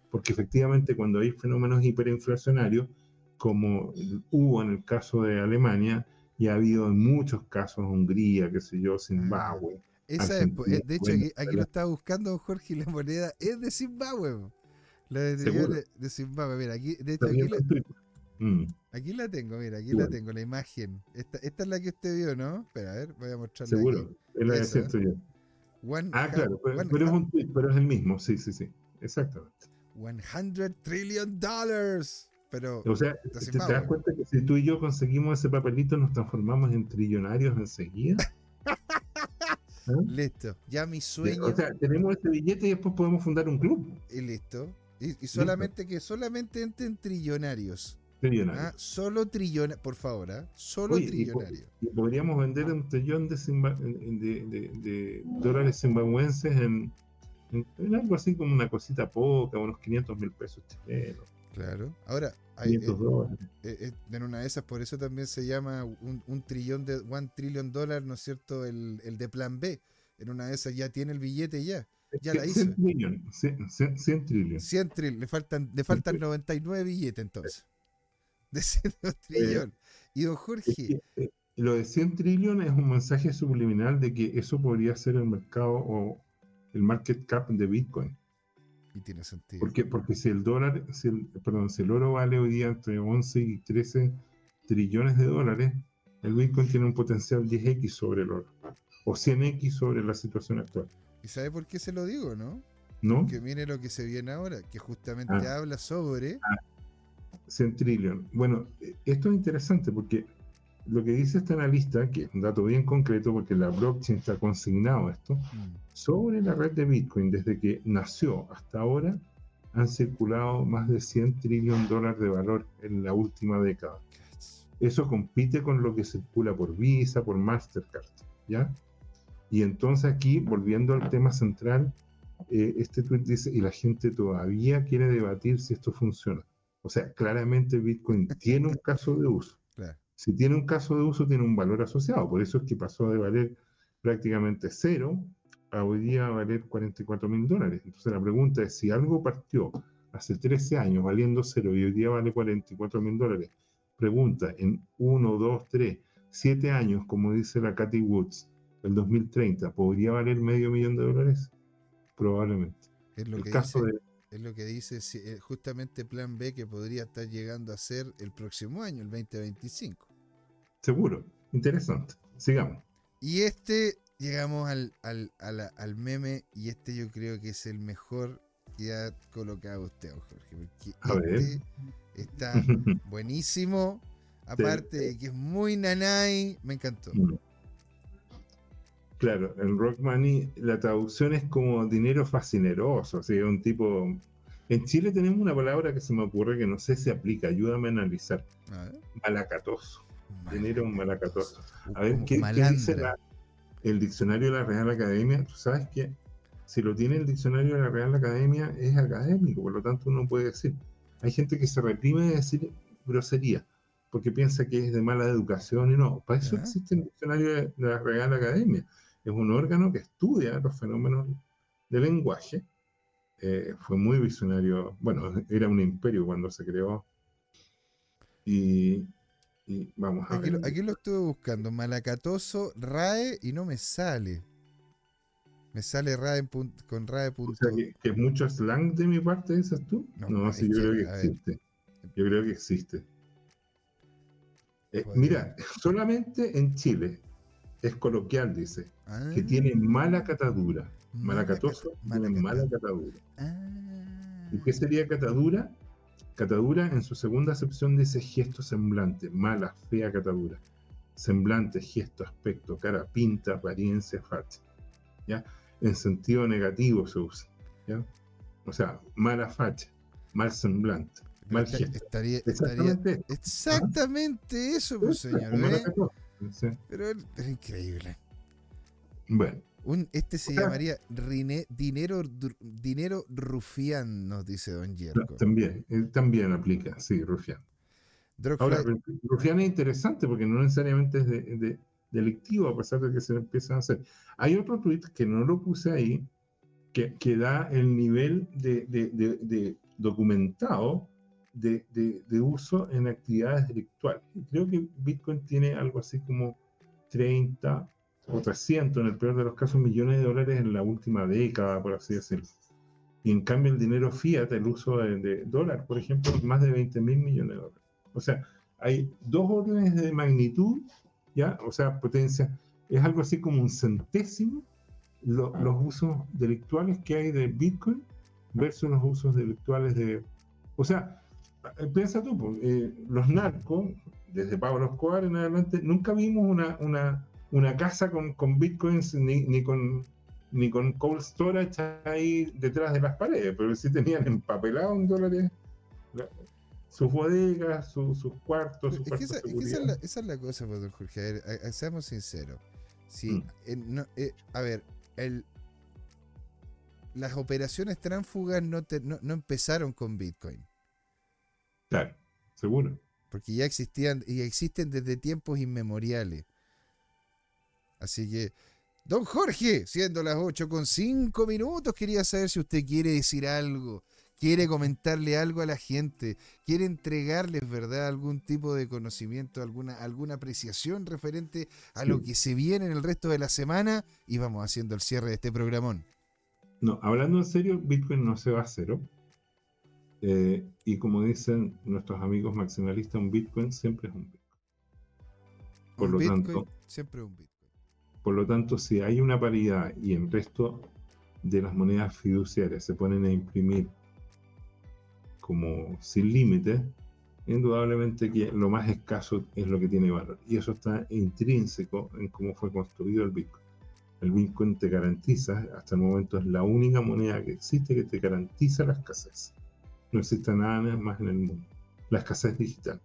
Porque efectivamente cuando hay fenómenos hiperinflacionarios, como hubo en el caso de Alemania, y ha habido en muchos casos Hungría, qué sé yo, Zimbabue. Esa es, eh, de hecho, aquí, lo estaba buscando Jorge, la moneda es de Zimbabue. La de de Zimbabue, mira, aquí, de hecho, aquí Twitter. Mm, aquí la tengo, mira, aquí Igual. la tengo, la imagen. Esta, esta es la que usted vio, ¿no? Espera, a ver, voy a mostrarla seguro. aquí. Es la cierto yo. One Ah, claro, pero, es un tweet, pero es el mismo, sí, sí, sí. Exactamente. 100 trillion dollars. Pero, O sea, ¿te, das cuenta que si tú y yo conseguimos ese papelito nos transformamos en trillonarios enseguida? ¿Ah? listo. Ya mi sueño O sea, tenemos este billete y después podemos fundar un club. es listo. Y, y solamente que solamente entren trillonarios. Trillonario. Ah, solo trillonarios, por favor, ¿ah? Solo Oye, y po- trillonarios. Y podríamos vender un trillón de, de, de- de dólares zimbabuenses en, en- en algo así como una cosita poca, unos 500 mil pesos chilenos, Claro. Ahora, hay, 500 dólares. eh, eh, en una de esas, por eso también se llama un, un trillón de one trillion dólar, ¿no es cierto? El, el de plan B. En una de esas ya tiene el billete ya. Ya la 100 hizo. trillones, 100, 100 100 trillones. 100 trill, le faltan, le faltan 99 billetes entonces. De 100 trillón. Y don Es Jorge, que, eh, lo de 100 trillones es un mensaje subliminal de que eso podría ser el mercado o el market cap de Bitcoin. y tiene sentido. Porque, porque si el dólar, si el, perdón, si el oro vale hoy día entre 11 y 13 trillones de dólares, el Bitcoin tiene un potencial 10x sobre el oro. O 100x sobre la situación actual. ¿Y sabe por qué se lo digo, no? ¿No? Que mire lo que se viene ahora, que justamente Ah. habla sobre 100 trillones. Bueno, eh, esto es interesante porque lo que dice este analista, que es un dato bien concreto porque la blockchain está consignado esto, mm, sobre la red de Bitcoin desde que nació hasta ahora han circulado más de 100 trillones de dólares de valor en la última década. Eso compite con lo que circula por Visa, por Mastercard, ¿ya? Y entonces aquí, volviendo al tema central, eh, este tweet dice, y la gente todavía quiere debatir si esto funciona. O sea, claramente Bitcoin tiene un caso de uso. claro. Si tiene un caso de uso, tiene un valor asociado. Por eso es que pasó de valer prácticamente cero a hoy día valer 44 mil dólares. Entonces la pregunta es, si algo partió hace 13 años valiendo cero y hoy día vale 44 mil dólares, pregunta, en 1, 2, 3, 7 años, como dice la Cathy Woods, el 2030, ¿podría valer medio millón de dólares? Probablemente. Es lo El que caso dice, de... es lo que dice si- eh, justamente Plan B que podría estar llegando a ser el próximo año, el 2025. Seguro. Interesante. Sigamos. Y este, llegamos al, al, al meme, y este yo creo que es el mejor que ha colocado usted, Jorge. Porque A ver. este está buenísimo. Aparte de que es muy nanay, me encantó. Claro, en Rock Money la traducción es como dinero fascineroso, así es un tipo... En Chile tenemos una palabra que se me ocurre que no sé si aplica, ayúdame a analizar. A. Malacatoso. Dinero malacatoso. A ver, ¿qué, qué dice la- el diccionario de la Real Academia? Tú sabes que si lo tiene el diccionario de la Real Academia es académico, por lo tanto uno puede decir. Hay gente que se reprime de decir grosería porque piensa que es de mala educación y no. Para eso Ya. existe el diccionario de la Real Academia. Es un órgano que estudia los fenómenos del lenguaje. Eh, fue muy visionario. Bueno, era un imperio cuando se creó. Y, y vamos a Aquí lo, ver. aquí lo estuve buscando, malacatoso, RAE, y no me sale. Me sale RAE con RAE. O sea, que, que es mucho slang de mi parte, dices tú. No, No, sí, yo creo que ver. existe. Yo creo que existe. Eh, mira, solamente en Chile es coloquial, dice, Ah, que tiene mala catadura. mala Malacatoso cata- tiene mala mala cata- catadura. Ah. ¿Y qué sería catadura? Catadura en su segunda acepción dice gesto semblante, mala, fea catadura. Semblante, gesto, aspecto, cara, pinta, apariencia, facha. ¿Ya? En sentido negativo se usa. ¿ya? O sea, mala facha, mal semblante, mal gesto. Estaría, estaría Exactamente. eso, pues, señor. Mala. Sí. Pero, pero increíble. Bueno, Un, este se sea- llamaría rine- dinero, dinero rufián, nos dice Don Yerko. también, eh, también aplica, sí, rufián. Drogfly- Ahora, rufián es interesante porque no necesariamente es de, de- delictivo, a pesar de que se empiezan a hacer. Hay otro tweet que no lo puse ahí, que, que da el nivel de- de documentado de, de- de uso en actividades delictuales. Creo que Bitcoin tiene algo así como 30 o 300, en el peor de los casos, millones de dólares en la última década, por así decirlo. Y en cambio el dinero fiat, el uso de, dólar, por ejemplo, más de 20 mil millones de dólares. O sea, hay dos órdenes de magnitud, ¿ya? O sea, potencia, es algo así como un centésimo los usos delictuales que hay de Bitcoin versus los usos delictuales de... O sea, piensa tú, eh, los narcos, desde Pablo Escobar en adelante, nunca vimos una, una, una casa con, con bitcoins ni, ni, con ni con cold storage ahí detrás de las paredes, pero sí tenían empapelado en dólares sus bodegas, sus cuartos, sus es esa, es la, cosa, pues, don Jorge. A ver, seamos sinceros. Si, mm. eh, a ver, el, las operaciones tránfugas no, no, empezaron con Bitcoin. Claro, seguro. Porque ya existían y existen desde tiempos inmemoriales. Así que, don Jorge, siendo las 8 con 5 minutos, quería saber si usted quiere decir algo, quiere comentarle algo a la gente, quiere entregarles, ¿verdad?, algún tipo de conocimiento, alguna, alguna apreciación referente a lo que se viene en el resto de la semana y vamos haciendo el cierre de este programón. No, hablando en serio, Bitcoin no se va a cero. Eh, y como dicen nuestros amigos maximalistas, un Bitcoin siempre es un Bitcoin. Por lo tanto, siempre un Bitcoin. Por lo tanto, si hay una paridad y el resto de las monedas fiduciarias se ponen a imprimir como sin límite, indudablemente que lo más escaso es lo que tiene valor. Y eso está intrínseco en cómo fue construido el Bitcoin. El Bitcoin te garantiza, hasta el momento es la única moneda que existe que te garantiza la escasez. No existe nada más en el mundo. La escasez digital.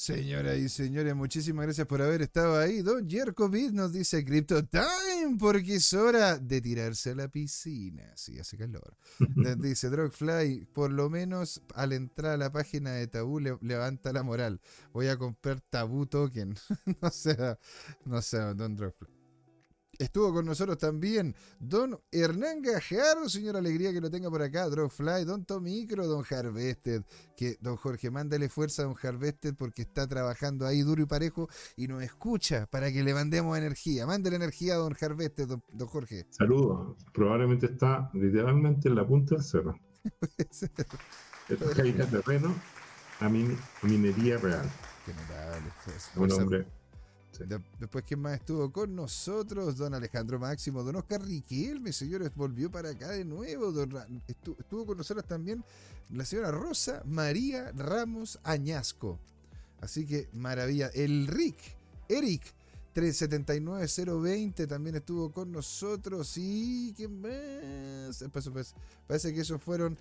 Señoras y señores, muchísimas gracias por haber estado ahí. Don Jerkovic nos dice Crypto Time porque es hora de tirarse a la piscina. Sí, hace calor. dice Drogfly, por lo menos al entrar a la página de Tabú levanta la moral. Voy a comprar Tabú Token. no sé, no sé, Don Drogfly. Estuvo con nosotros también don Hernán Gajardo, señor Alegría que lo tenga por acá, Dropfly, don Tomicro, don Harvested, que don Jorge, mándale fuerza a don Harvested porque está trabajando ahí duro y parejo y nos escucha para que le mandemos energía. Mándale energía a don Harvested, don, Jorge. Saludos, probablemente está literalmente en la punta del cerro. Está ahí terreno a, minería real. General, Buen hombre después, ¿quién más estuvo con nosotros? Don Alejandro Máximo, don Oscar Riquelme, señores, volvió para acá de nuevo. estuvo, con nosotros también la señora Rosa María Ramos Añasco. Así que maravilla. El Rick, Eric, 379020 también estuvo con nosotros. Y ¿qué más? Pues, pues, parece que esos fueron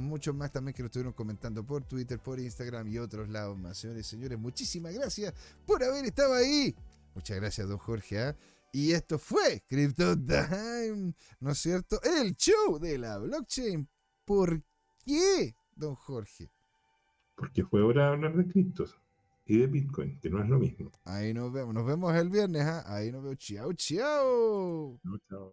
muchos más también que lo estuvieron comentando por Twitter, por Instagram y otros lados más. Señores y señores, muchísimas gracias por haber estado ahí. Muchas gracias, don Jorge. ¿ah? Y esto fue Crypto Time, ¿no es cierto? El show de la blockchain. ¿Por qué, don Jorge? Porque fue hora de hablar de criptos y de Bitcoin, que no es lo mismo. Ahí nos vemos. Nos vemos el viernes. ¿ah? Ahí nos vemos. Chao, chao. chao.